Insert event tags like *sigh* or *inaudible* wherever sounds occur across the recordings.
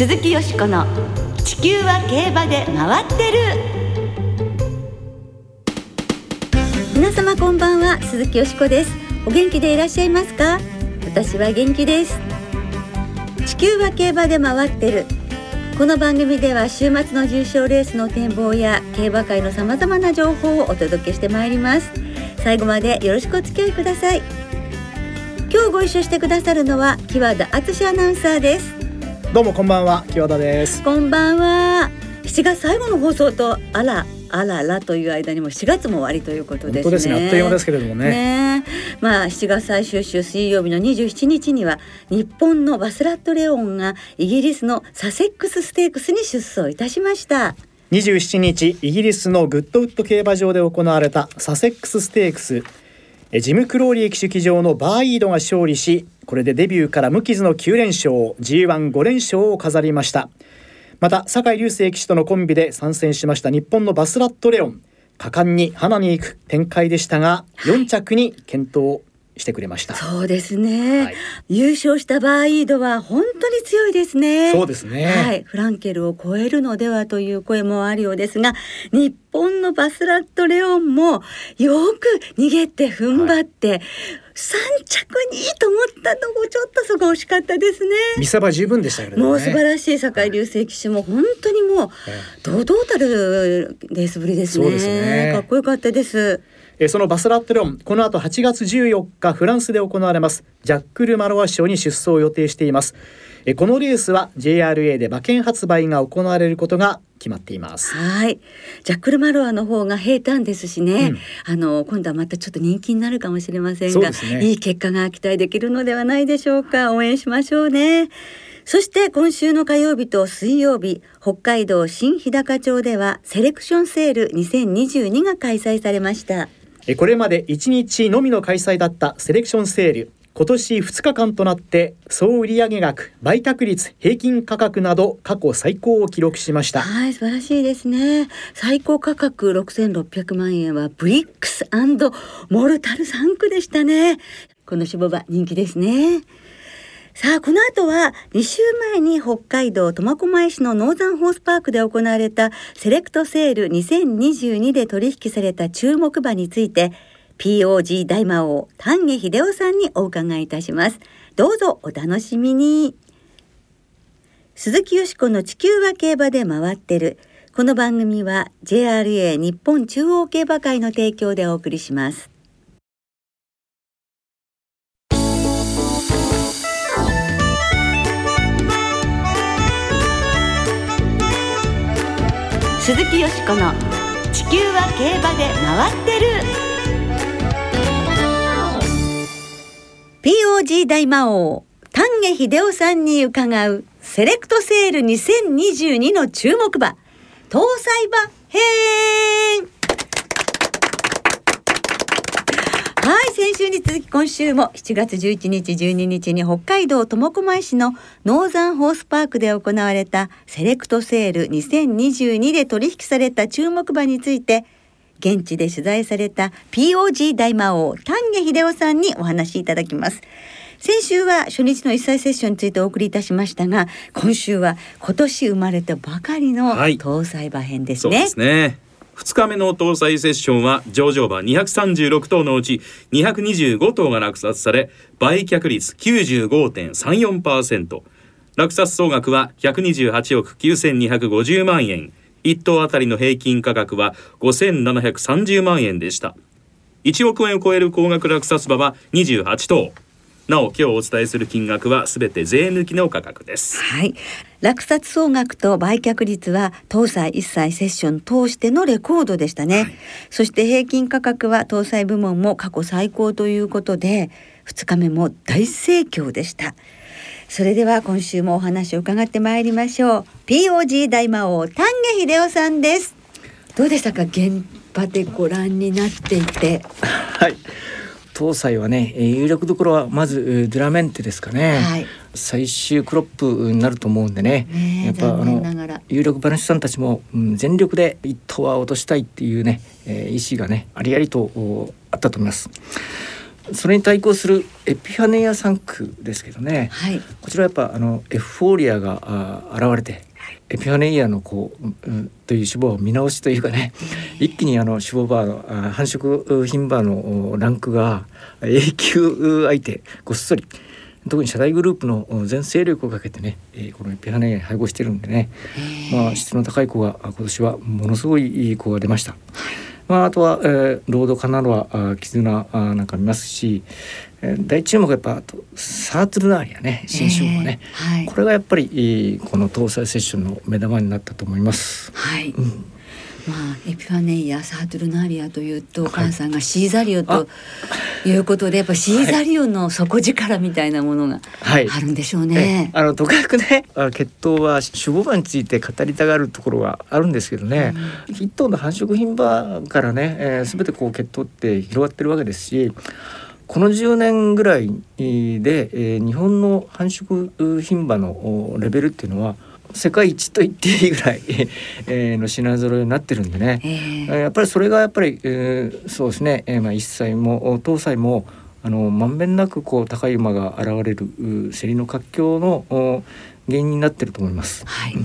鈴木よしこの「地球は競馬で回ってる」皆様こんばんは鈴木よしこです。お元気でいらっしゃいますか？私は元気です。地球は競馬で回ってる。この番組では週末の重賞レースの展望や競馬界のさまざまな情報をお届けしてまいります。最後までよろしくお付き合いください。今日ご一緒してくださるのは木和田敦アナウンサーです。どうもこんばんは木和田ですこんばんは7月最後の放送とあらあららという間にも7月も終わりということですね。ですねあっという間ですけれどもね。ねまあ7月最終週水曜日の27日には日本のバスラットレオンがイギリスのサセックスステークスに出走いたしました。27日イギリスのグッドウッド競馬場で行われたサセックスステークスえジム・クローリー騎手騎乗のバーイードが勝利しこれでデビューから無傷の9連勝 G15 連勝を飾りました。また酒井隆成騎手とのコンビで参戦しました日本のバスラットレオン。果敢に花に行く展開でしたが4着に健闘。してくれました、そうですね、はい優勝したバーイードは本当に強いですね。そうですねはい、フランケルを超えるのではという声もあるようですが、日本のバスラットレオンもよく逃げて踏ん張って、三着にいいと思ったのもちょっとそこ惜しかったですね。見せ場十分でしたけねもう素晴らしい酒井隆成騎手も本当にもうえ堂々たるレースぶりですね。そうですねかっこよかったです。えーそのバスラットンこの後8月14日フランスで行われますジャックル・マロワ賞に出走を予定しています。えーこのレースは JRA で馬券発売が行われることが決まっています。はい、ジャックルマロアの方が平坦ですしね、うん。あの今度はまたちょっと人気になるかもしれませんが、ね。いい結果が期待できるのではないでしょうか。応援しましょうね。そして今週の火曜日と水曜日北海道新日高町ではセレクションセール2022が開催されました。えーこれまで1日のみの開催だったセレクションセール今年2日間となって総売上額売却率平均価格など過去最高を記録しました。はい素晴らしいですね。最高価格6600万円はブリックスモルタル3区でしたね。この種馬人気ですね。さあこの後は2週前に北海道苫小牧市のノーザンホースパークで行われたセレクトセール2022で取引された注目馬について POG 大魔王丹下秀夫さんにお伺いいたします。どうぞお楽しみに。鈴木よしこの地球は競馬で回ってる。この番組は JRA 日本中央競馬会の提供でお送りします。鈴木よしこの地球は競馬で回ってる。POG 大魔王丹下秀夫さんに伺うセレクトセール2022の注目馬搭載馬編はい先週に続き今週も7月11日12日に北海道苫小牧市のノーザンホースパークで行われたセレクトセール2022で取引された注目馬について現地で取材された POG 大魔王丹下秀夫さんにお話しいただきます。先週は初日の一歳セッションについてお送りいたしましたが今週は今年生まれたばかりのはい。搭載馬編ですね、ですね。2日目の搭載セッションは上場馬236頭のうち225頭が落札され売却率95.34%落札総額は128億9250万円。1頭あたりの平均価格は5730万円でした。1億円を超える高額落札馬は28頭。なお今日お伝えする金額はすべて税抜きの価格ですはい。落札総額と売却率は搭載一切セッション通してのレコードでしたね。そして平均価格は搭載部門も過去最高ということで、2日目も大盛況でした。それでは今週もお話を伺ってまいりましょう。POG 大魔王丹下秀夫さんです。どうでしたか？現場でご覧になっていて。*laughs* はい。搭載はね、えー有力どころはまずえードゥラメンテですかね。はい。最終クロップになると思うんでね。ねえやっぱあの。有力馬主さんたちも、うん、全力で一頭は落としたいっていうね、えー意思がねありありとおあったと思います。それに対抗するエピファネイア3区ですけどね、はい。こちらはやっぱあのエフフォーリアがあ現れてエピファネイアのこう、うん、という脂肪を見直しというかね一気にあの脂肪バーのあ繁殖品バーのおランクが A 級相手ごっそり。特に社大グループのお全勢力をかけてね、えーこのエピファネイアに配合してるんでね、まあ、質の高い子があ今年はものすごいいい子が出ました。まあ、あとは、えーロードカナロアあ絆あなんか見ますし、えー大注目はやっぱあとサートルナーリアね新種もね、えーはいこれがやっぱりこの搭載セッションの目玉になったと思います。はい。うんまあ、エピファネイアサートルナーリアというと、お母さんがシーザリオということでやっぱシーザリオの底力みたいなものがはい。あるんでしょうえね。あのとかくねあ血統は脂肪馬について語りたがるところはあるんですけどね、一頭の繁殖牝馬からね、えー、全てこう血統って広がってるわけですしこの10年ぐらいで、えー日本の繁殖牝馬のおレベルっていうのは世界一と言っていいぐらい、*laughs* えーの品揃えになってるんでね、ええー。ーやっぱりそれがやっぱり、えーそうですね、えーまあ、1歳も東歳もあのまんべんなくこう高い馬が現れるう競りの活況のお原因になってると思います。はい。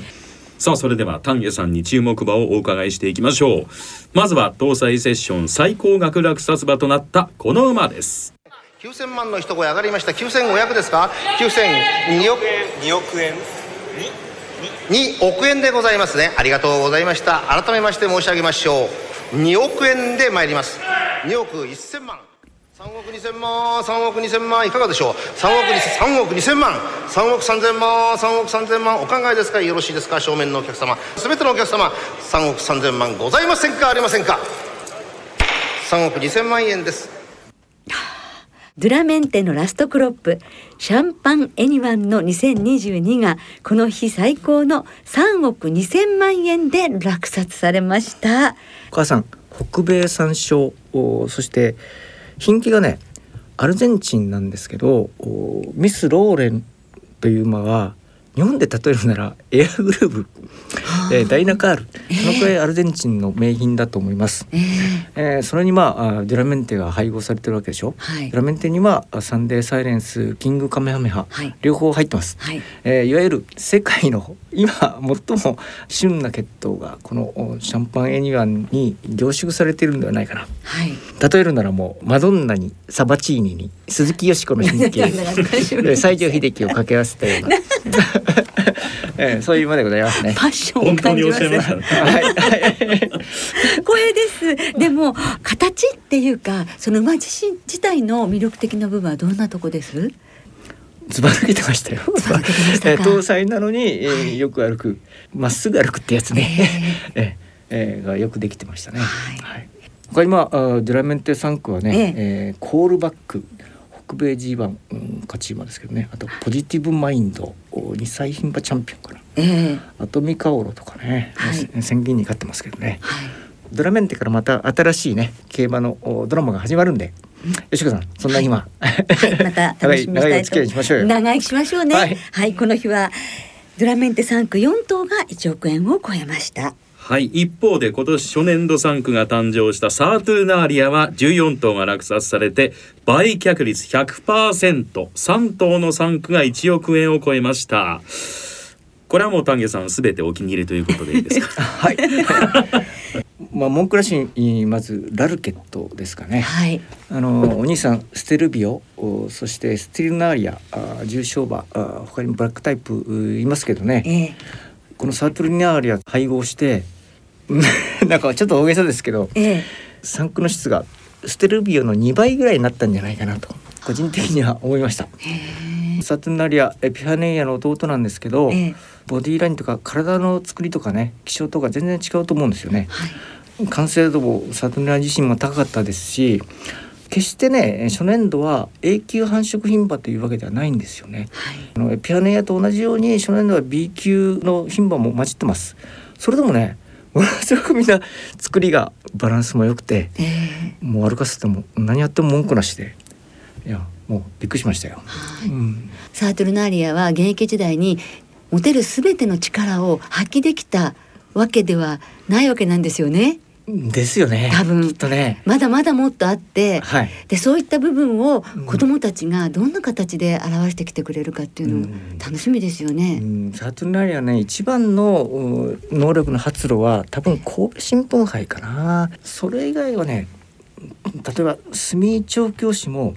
さあそれでは丹下さんに注目馬をお伺いしていきましょう。まずは搭載セッション最高額落札馬となったこの馬です。9000万の一声上がりました。9500ですか？9002億。2億円2億円でございますね。ありがとうございました。改めまして申し上げましょう。2億円で参ります。2億1000万。3億2000万。3億2000万。いかがでしょう？3億3億2000万。3億3000万。3億3000万。お考えですか？よろしいですか？正面のお客様。全てのお客様。3億3000万ございませんか？ありませんか？3億2000万円です。ドゥラメンテのラストクロップシャンパンエニワンの2022がこの日最高の3億2000万円で落札されました。お母さん北米山椒そして品気がねアルゼンチンなんですけどミス・ローレンという馬は日本で例えるならエアグルーブ、えーダイナカールそのくらいアルゼンチンの名品だと思います。えーえーそれにまああデュラメンテが配合されてるわけでしょ？はいデュラメンテにはあサンデーサイレンスキングカメハメハ、はい両方入ってます。はいえーいわゆる世界の今最も旬な血統がこのおシャンパンエニワンに凝縮されているんではないかな。はい。例えるならもうマドンナにサバチーニに鈴木よしこの品系 *laughs* なんだか大丈夫ですで西城秀樹を掛け合わせたような、*laughs* えーそういう馬でございますね。パッションを本当におっ感じます。しゃいましたねはいはいこれです。でも形っていうかその馬自身自体の魅力的な部分はどんなとこです？ずば抜けてましたよ。えー搭載なのに、えーよく歩くまっすぐ歩くってやつね。えーえー *laughs* がよくできてましたね。はい他にまああーデュラメンテ3区はね、ええーコールバック北米 G1、うん、勝ち馬ですけどね。あとポジティブマインド2歳牝馬チャンピオンかな。ええ。あとミカオロとかね、はい。せ宣言に勝ってますけどね。はい。ドラメンテからまた新しいね競馬のおドラマが始まるんで。吉子さんそんな今、はい、また *laughs* 楽しみにしたいと。長いしましょうよ。長生きしましょうね。ははい。い、この日はドラメンテ3区4頭が1億円を超えました。はい。一方で今年初年度3区が誕生したサートゥーナーリアは14頭が落札されて売却率 100%3 頭の3区が1億円を超えました。これはもう丹下さんすべてお気に入りということでいいですか？*laughs* はい。*laughs* まあモンクラシンまずラルケットですかね。はい。あのお兄さんステルビオおそしてスティルナーリアあ重賞馬あ他にもブラックタイプういますけどね。ええ。このサートルナーリア配合して *laughs* なんかちょっと大げさですけどええ産区の質がステルビオの2倍ぐらいになったんじゃないかなと個人的には思いました。サートルナーリアエピファネイアの弟なんですけど、ええボディラインとか体の作りとかね気象とか全然違うと思うんですよね。はい。完成度もサトゥナ自身も高かったですし決してね初年度は永久繁殖牝馬というわけではないんですよね。はい。あのエピアネアと同じように初年度は B 級の牝馬も混じってます。それでもねものすごくみんな作りがバランスも良くてええもう歩かせても何やっても文句なしでいやもうびっくりしましたよ。うんサートルナーリアは現役時代に持てるすべての力を発揮できたわけではないわけなんですよね。ですよね。多分。とね。まだまだもっとあって、はい。でそういった部分をうん。子どもたちがどんな形で表してきてくれるかっていうの楽しみですよね。うん、サトゥナリはね一番のう能力の発露は多分神戸新聞杯かな。それ以外はね例えば住井調教師も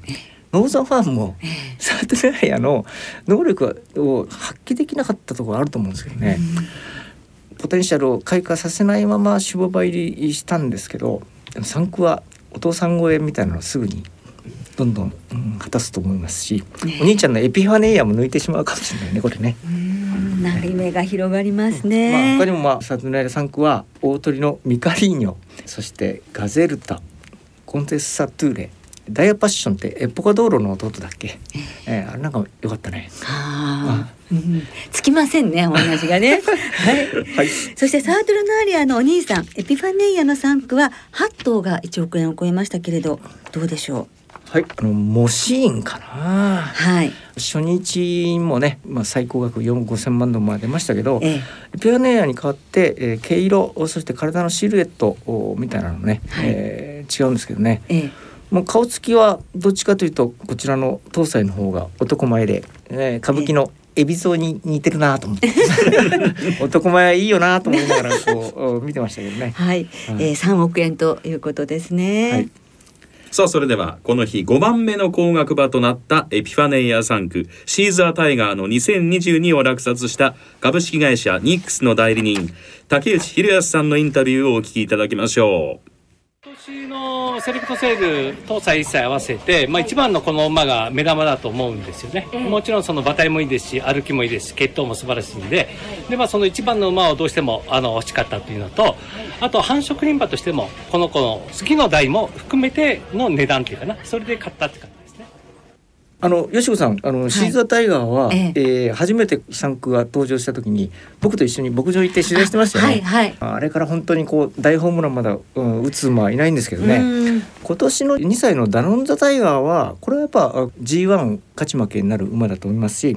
ノーザンファームもサトゥナリアの能力を発揮できなかったところあると思うんですけどね、ポテンシャルを開花させないまま守護場入りしたんですけどでも産区はお父さん超えみたいなのをすぐにどんどん、うん果たすと思いますし、ねお兄ちゃんのエピファネイアも抜いてしまうかもしれないねこれね。うんなんか夢が広がりますまあ、ね。他にも、まあ、サトゥナリア産区は大鳥のミカリーニョそしてガゼルタコンテッサトゥーレダイヤパッションってエポカ道路の弟だっけ、えーあれなんかよかったね。はあ、うん、つきませんねお話がね。*laughs* はい。はい。そしてサートルナーリアのお兄さんエピファネイアの産区は8頭が1億円を超えましたけれどどうでしょはい、あのモシーンかな。う。はい。初日もね、まあ、最高額4 5千万ドルまで出ましたけどええ。エピファネイアに代わって、えー毛色そして体のシルエットおみたいなのね、はい。えー違うんですけどね。ええもう顔つきはどっちかというとこちらの東西の方が男前で、えー歌舞伎の海老蔵に似てるなと思って *laughs* 男前いいよなと思いながらこうお見てましたけどね。*laughs* はい、えー、3億円ということですね。はいさあそれではこの日5番目の高額馬となったエピファネイア産区シーザータイガーの2022を落札した株式会社ニックスの代理人竹内博康さんのインタビューをお聞きいただきましょう。今年のセレクトセール搭載一切合わせて、まあ、一番のこの馬が目玉だと思うんですよね、もちろんその馬体もいいですし歩きもいいですし血統も素晴らしいんでで、まあ、その一番の馬をどうしてもあの欲しかったというのとあと繁殖牝馬としてもこの子の好きの代も含めての値段っていうかな。それで買ったって感じあのよしこさんあの、シーザータイガーは、ええー初めて産区が登場した時に僕と一緒に牧場行って取材してましたよね。はいはい。あれから本当にこう大ホームランまだ、うん、打つ馬はいないんですけどね。うん今年の2歳のダノンザタイガーはこれはやっぱあ G1 勝ち負けになる馬だと思いますし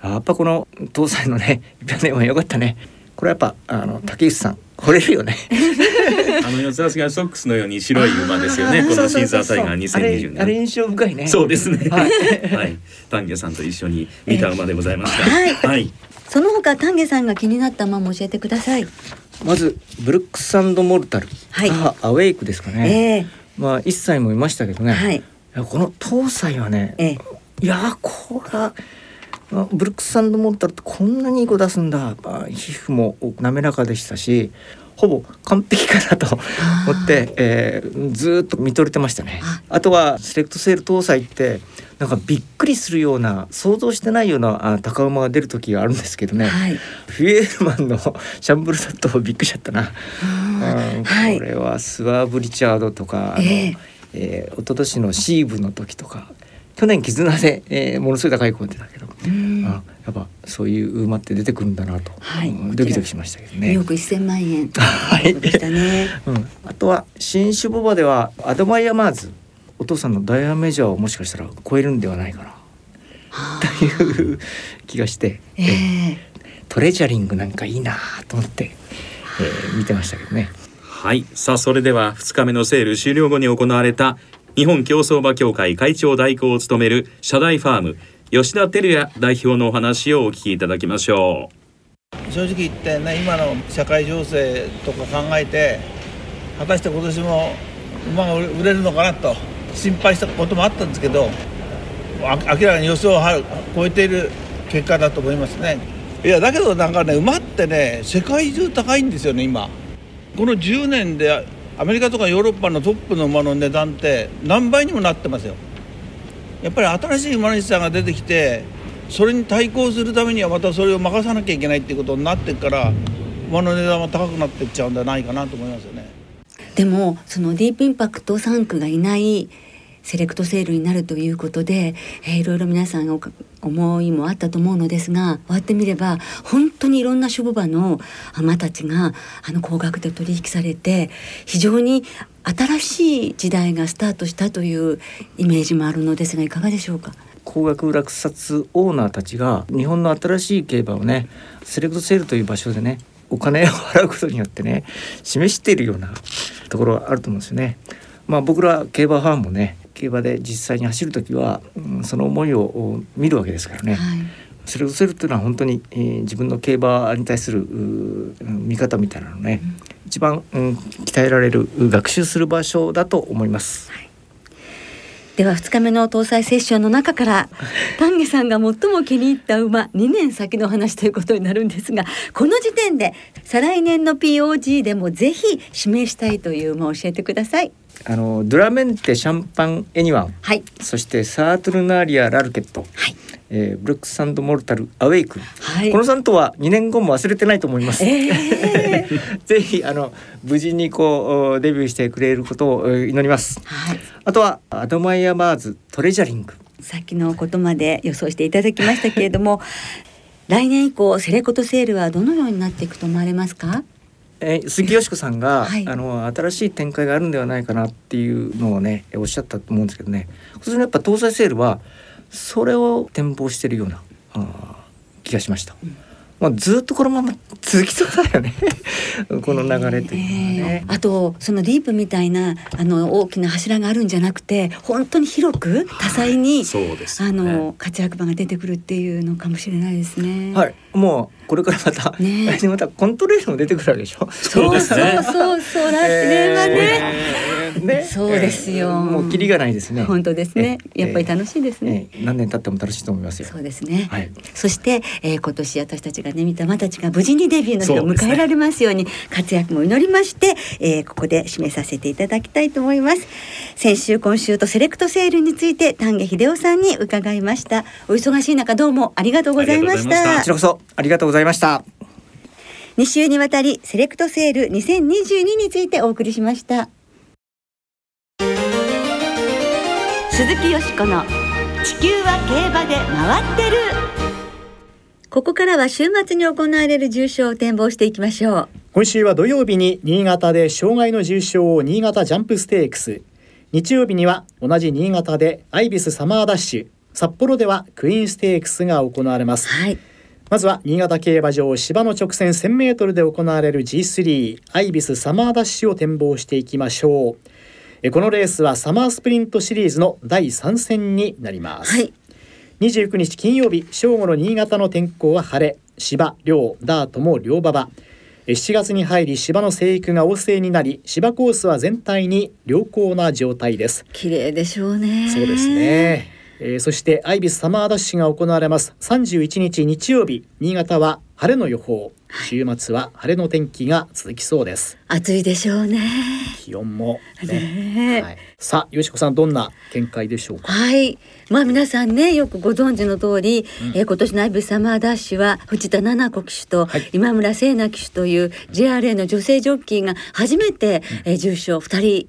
あやっぱこの東西のねピアネは良かったねこれはやっぱあの竹内さん惚れるよね *laughs* *laughs* あの四つ足がソックスのように白い馬ですよね。このシーザータイガーあれ2020年。あれ印象深いねそうですね。ははいい。丹下さんと一緒に見た馬でございました。はいはい。その他丹下さんが気になった馬も教えてください。まずブルックスモルタル、はい母アウェイクですかね、ええまあ1歳もいましたけどね、はい。いやこの東西はね、ええいやーこれはあブルックスモルタルってこんなにいい子出すんだあ皮膚も滑らかでしたしほぼ完璧かなと思って、えーずーっと見とれてましたね。あ。あとはセレクトセール搭載ってなんかびっくりするような想像してないようなあ高馬が出る時があるんですけどね、はい。フィエールマンの *laughs* シャンブルだとびっくりしちゃったな、うんはい。これはスワーブ・リチャードとかあの、ええ。えー一昨年のシーブの時とか去年絆で、えーものすごい高い子出たけど、うん。あやっぱそういう馬って出てくるんだなと、はい。うんドキドキしましたけどね。2。億1000万円。*laughs* はい。でしたね。うん、あとは新種牡馬ではアドマイヤマーズ。お父さんのダイワメジャーをもしかしたら超えるんではないかな。という気がして、ええ。トレジャリングなんかいいなと思って、えー見てましたけどね。はい。さあそれでは2日目のセール終了後に行われた日本競走馬協会会長代行を務める社大ファーム吉田照也代表のお話をお聞きいただきましょう。正直言ってね今の社会情勢とか考えて果たして今年も馬が売れるのかなと心配したこともあったんですけど明らかに予想をは超えている結果だと思いますねいやだけどなんかね馬ってね世界中高いんですよね今この10年でアメリカとかヨーロッパのトップの馬の値段って何倍にもなってますよやっぱり新しい馬主さんが出てきてそれに対抗するためにはまたそれを任さなきゃいけないっていうことになってから馬の値段は高くなっていっちゃうんじゃないかなと思いますよね。でもそのディープインパクト3区がいないセレクトセールになるということで、えーいろいろ皆さんお思いもあったと思うのですが終わってみれば本当にいろんな種馬の馬たちがあの高額で取引されて非常に新しい時代がスタートしたというイメージもあるのですがいかがでしょうか？高額落札オーナーたちが日本の新しい競馬をねセレクトセールという場所でねお金を払うことによってね示しているようなところがあると思うんですよね。まあ、僕ら競馬ファンもね競馬で実際に走る時は、うん、その思いを見るわけですからね。はいそれをせるっていうのは本当に、えー自分の競馬に対する見方みたいなのね、一番、うん、鍛えられる学習する場所だと思います。では2日目の搭載セッションの中から *laughs* 丹下さんが最も気に入った馬2年先の話ということになるんですがこの時点で再来年の POG でもぜひ指名したいという馬を教えてください。あのドゥラメンテシャンパンエニワン。はい、そしてサートゥルナーリアラルケット、はい。えーブリックスモルタルアウェイクン、はい。この3頭は2年後も忘れてないと思います。え *laughs* ぜひあの無事にこうデビューしてくれることをえー祈ります。はい。あとはアドマイヤマーズトレジャリング。さっきのことまで予想していただきましたけれども *laughs* 来年以降セレコトセールはどのようになっていくと思われますか？えー杉吉子さんが、*laughs* はい。あの新しい展開があるんではないかなっていうのをねおっしゃったと思うんですけどね。それやっぱ搭載セールはそれを展望してるようなあー気がしました。まあ、ずっとこのまま続きそうだよね。*laughs* この流れというのはね。あとそのディープみたいなあの大きな柱があるんじゃなくて本当に広く多彩に、そうですよあねの活躍馬が出てくるっていうのかもしれないですね。はい、もうこれからまた、ね。*laughs* またコントレールも出てくるわけでしょ。そうそうそうそう。*laughs* 来年はね、えーねそうですよえーもうキリがないですね。本当ですね。えーやっぱり楽しいですね。えー何年経っても楽しいと思いますよ。そうですね、はいそして、えー今年私たちがね見た馬たちが無事にデビューの日を迎えられますように活躍も祈りまして、えーここで締めさせていただきたいと思います先週今週とセレクトセールについて丹下秀夫さんに伺いましたお忙しい中どうもありがとうございましたこちらこそありがとうございました。2週にわたりセレクトセール2022についてお送りしました鈴木よしこの地球は競馬で回ってる。ここからは週末に行われる重賞を展望していきましょう。今週は土曜日に新潟で障害の重賞を新潟ジャンプステークス。日曜日には同じ新潟でアイビスサマーダッシュ。札幌ではクイーンステークスが行われます。はい。まずは新潟競馬場芝の直線 1000m で行われる G3 アイビスサマーダッシュを展望していきましょうえこのレースはサマースプリントシリーズの第3戦になります、はい。29日金曜日正午の新潟の天候は晴れ。芝両ダートも両馬場。え7月に入り芝の生育が旺盛になり芝コースは全体に良好な状態です。綺麗でしょうね。そうですね、えーそしてアイビスサマーダッシュが行われます。31日日曜日新潟は晴れの予報。週末は晴れの天気が続きそうです。暑いでしょうね。気温もね。ねはい、さあよしこさんどんな見解でしょうか？はい。まあ皆さんねよくご存知の通り、えー今年のアイビスサマーダッシュは藤田七子騎手とはい。今村聖奈騎手という JRA の女性ジョッキーが初めて、えー重賞二人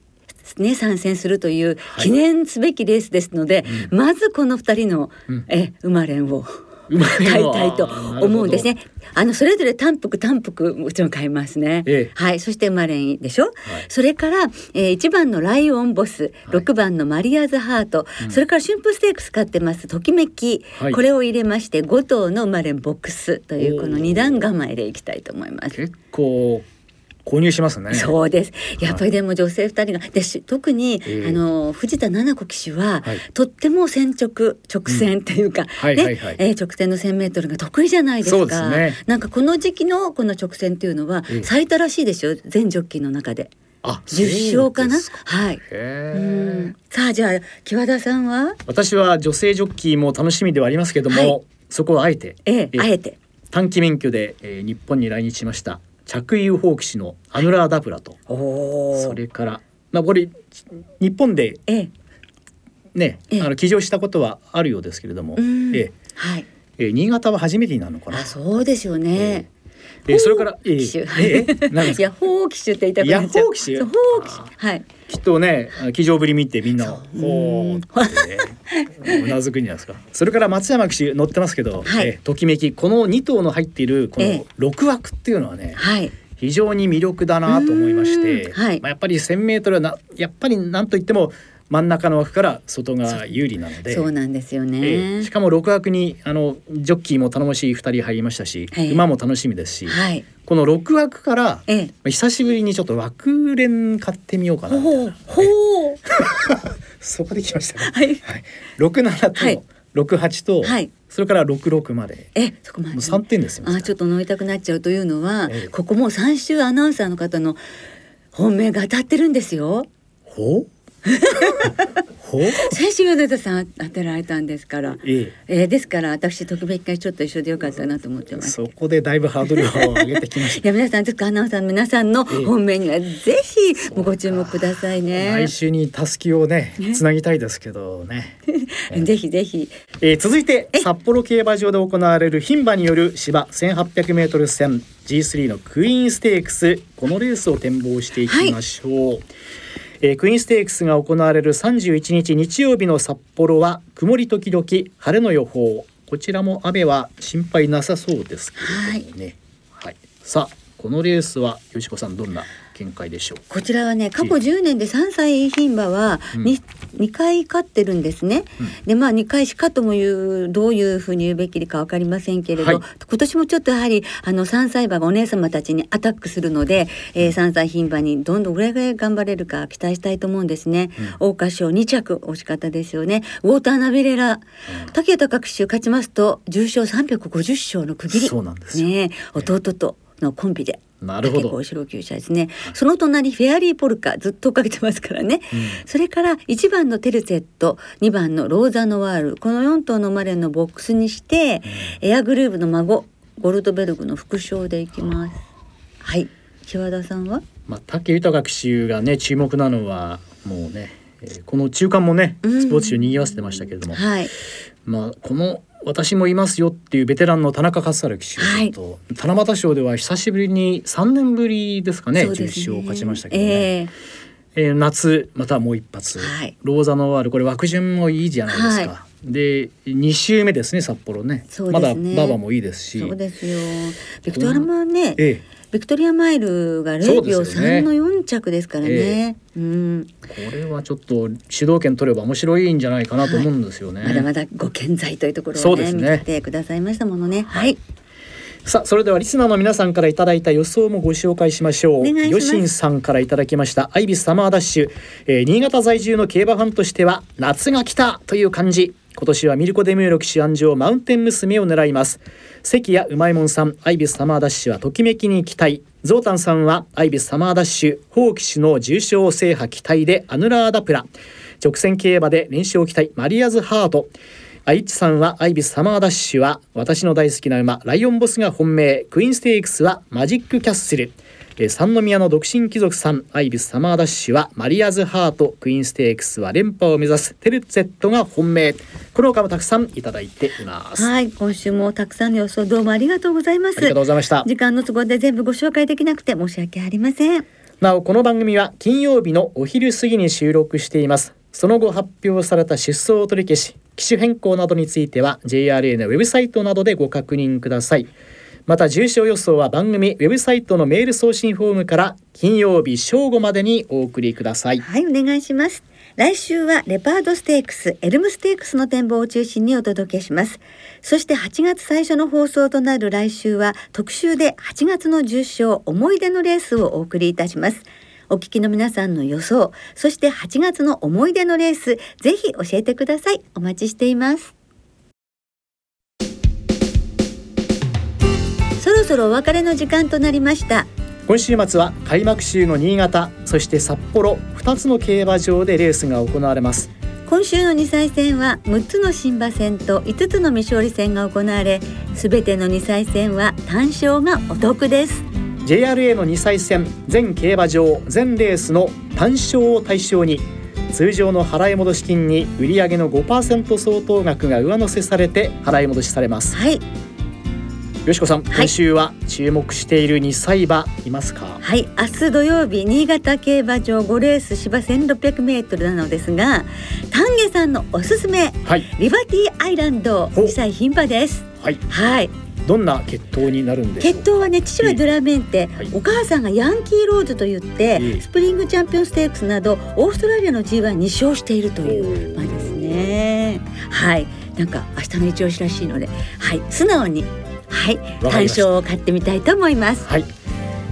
ね参戦するというい。記念すべきレースですので、まずこの二人の、うん。えー馬連を馬買いたいと思うんですね。あのそれぞれ単服単服もちろん買いますね。ええ。はい、そしてマレンでしょ？それから、えー、1番のライオンボス、6番のマリアーズハート、それから春風ステークス買ってますときめき、はい。これを入れまして5頭のマレンボックスというこのおー二段構えでいきたいと思います。結構購入しますね。そうです。やっぱりでも女性二人が、でし特に、ええ。あの藤田七子騎手は、はい。とっても先直直線っていうか、はいね。はいはい。えー直線の1000メートルが得意じゃないですか。そうですね。なんかこの時期のこの直線っていうのは、ええ。最多らしいですよ。全ジョッキーの中で。あ10勝かな？はい。さあじゃあ木和田さんは、私は女性ジョッキーも楽しみではありますけども、はい。そこはあえて、えええ。あえて。短期免許で、えー日本に来日しました着衣法騎士のアヌラー・ダブラと、おそれからまあこれ日本でええ。ね、ええ。あの騎乗したことはあるようですけれども、うん。ええ。はい。えー新潟は初めてになるのかな。あ。そうですよね。えーそれから、え騎手。えええ何ですか？いや、ホー騎手って言いたくなっちゃう。いやホー騎手そうホー騎手。はい。きっとねあの騎乗ぶり見てみんなほーって、ね、うなずくんじゃないですか。それから松山騎手乗ってますけど、はい。えーときめき。この2頭の入っているこええ。の6枠っていうのはね、はい。非常に魅力だなと思いまして、はい。まあ、やっぱり 1,000m はなやっぱりなんといっても真ん中の枠から外が有利なので。そうなんですよえね。えしかも6枠にあのジョッキーも頼もしい2人入りましたし、はい馬も楽しみですし、はい。この6枠からええ。まあ久しぶりにちょっと枠連買ってみようかな。みたいなほう。ほう。*laughs* そこで来ましたね。はい。はい、六七はい。と六八と、はい。それから六六まで。えそこまで。三点ですよ。あちょっと飲みたくなっちゃうというのは、ええ。ここもう3週アナウンサーの方の本命が当たってるんですよ。ほう。*laughs* 先週米田さん当てられたんですから、ええーですから私特別会ちょっと一緒でよかったなと思ってえ、ます。そこでだいぶハードルを上げてきまし *laughs* いや皆さんちょっとアナウンサーの皆さんのええ本命にはぜひご注目くださいた。ね来。週にタスキをね、つなぎたいですけどね。*laughs* ぜひぜひえー、続いて札幌競馬場で行われる牝馬による芝 1800m 戦 G3 のクイーンステークスこのレースを展望していきましょう、えークイーンステークスが行われる31日日曜日の札幌は曇り時々晴れの予報。こちらも雨は心配なさそうですけれどもね、はい。さあこのレースはよしこさんどんな見解でしょうこちらはね過去10年で3歳牝馬はうん。2,、2回勝ってるんですね。でまあ2回しかとも言うどういうふうに言うべきか分かりませんけれど、はい。今年もちょっとやはりあの3歳馬がお姉様たちにアタックするので、えー、3歳牝馬にどんどんどれぐらい頑張れるか期待したいと思うんですね。桜花賞2着惜しかったですよね。ウォーターナビレラ、竹田各種勝ちますと重賞350勝の区切り。そうなんですよ。ね弟とのコンビで。なるほど結構後ろ厩舎ですね。その隣フェアリーポルカずっとかけてますからね。それから1番のテルセット、2番のローザノワール、この4頭のマレンのボックスにして、エアグルーヴの孫ゴルドベルグの副賞でいきます。はい。木和田さんは？まあ、武豊騎手がね注目なのはもうね、えーこの中間もねうんスポーツ紙を賑わせてましたけれども、はい。まあこの私もいますよっていうベテランの田中勝春騎手と、七夕賞では久しぶりに3年ぶりですかね重そうですね。賞を勝ちましたけどね、ええ。ー夏またもう一発、はい。ローザノワールこれ枠順もいいじゃないですか、はで2週目ですね札幌ね。ね。まだ馬場もいいですし。えそうですよ。ビクトリアマね、ええビクトリアマイルがそう0秒ですよね。3の4着ですからね。うん。これはちょっと主導権取れば面白いんじゃないかなと思うんですよね、まだまだご健在というところをねね。見せてくださいましたものね。はい。さあそれではリスナーの皆さんからいただいた予想もご紹介しましょう。お願いします。ヨシンさんからいただきました。アイビスサマーダッシュ、えー新潟在住の競馬ファンとしては夏が来たという感じ今年はミルコ・デミューロ騎手安城マウンテン娘を狙います。関谷うまいもんさんアイビスサマーダッシュはときめきに期待。ゾウタンさんはアイビスサマーダッシュホー騎手の重賞制覇期待でアヌラーダプラ。直線競馬で連勝期待。マリアズハート。愛知さんはアイビスサマーダッシュは私の大好きな馬ライオンボスが本命。クイーンステークスはマジックキャッスル。えー三宮の独身貴族さんアイビスサマーダッシュはマリアズハートクイーンステークスは連覇を目指すテルツェットが本命。この他もたくさんいただいています、はい、今週もたくさんの予想どうもありがとうございます。ありがとうございました。時間の都合で全部ご紹介できなくて申し訳ありません。なおこの番組は金曜日のお昼過ぎに収録しています。その後発表された出走取り消し機種変更などについては JRA のウェブサイトなどでご確認くださいまた重賞予想は番組ウェブサイトのメール送信フォームから金曜日正午までにお送りくださいはい、お願いします。来週はレパードステークス、エルムステークスの展望を中心にお届けします。そして8月最初の放送となる来週は特集で8月の重賞思い出のレースをお送りいたします。お聞きの皆さんの予想、そして8月の思い出のレース、ぜひ教えてください。お待ちしています。そろお別れの時間となりました。今週末は開幕週の新潟そして札幌2つの競馬場でレースが行われます。今週の2歳戦は6つの新馬戦と5つの未勝利戦が行われすべての2歳戦は単勝がお得です。JRA の2歳戦全競馬場全レースの単勝を対象に通常の払い戻し金に売上の5%相当額が上乗せされて払い戻しされます。はいよしこさん、い。今週は注目している2歳馬いますか？はい。明日土曜日新潟競馬場5レース芝 1600m なのですが丹下さんのおすすめはい。リバティアイランドほう。2歳牝馬です。はい。はい。どんな血統になるんでし血統はね父はドラメンテ、はい。お母さんがヤンキーローズと言って、ええ。スプリングチャンピオンステークスなどオーストラリアの G1 に勝しているという。馬ですね。はい。なんか明日の一押しらしいのではい。素直にはい。単勝を買ってみたいと思います。はい、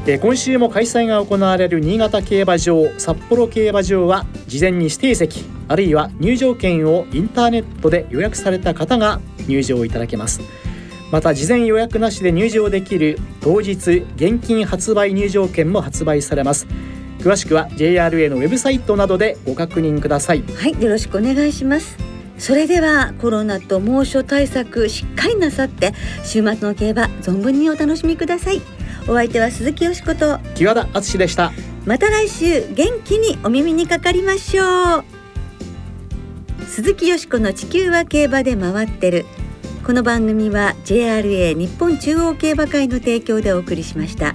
えー今週も開催が行われる新潟競馬場札幌競馬場は事前に指定席あるいは入場券をインターネットで予約された方が入場いただけます。また事前予約なしで入場できる当日現金発売入場券も発売されます。詳しくは JRA のウェブサイトなどでご確認ください。はい。よろしくお願いしますそれではコロナと猛暑対策しっかりなさって週末の競馬存分にお楽しみください。お相手は鈴木よしこと木和田敦でした。また来週元気にお耳にかかりましょう。鈴木よしこの地球は競馬で回ってる。この番組は JRA 日本中央競馬会の提供でお送りしました。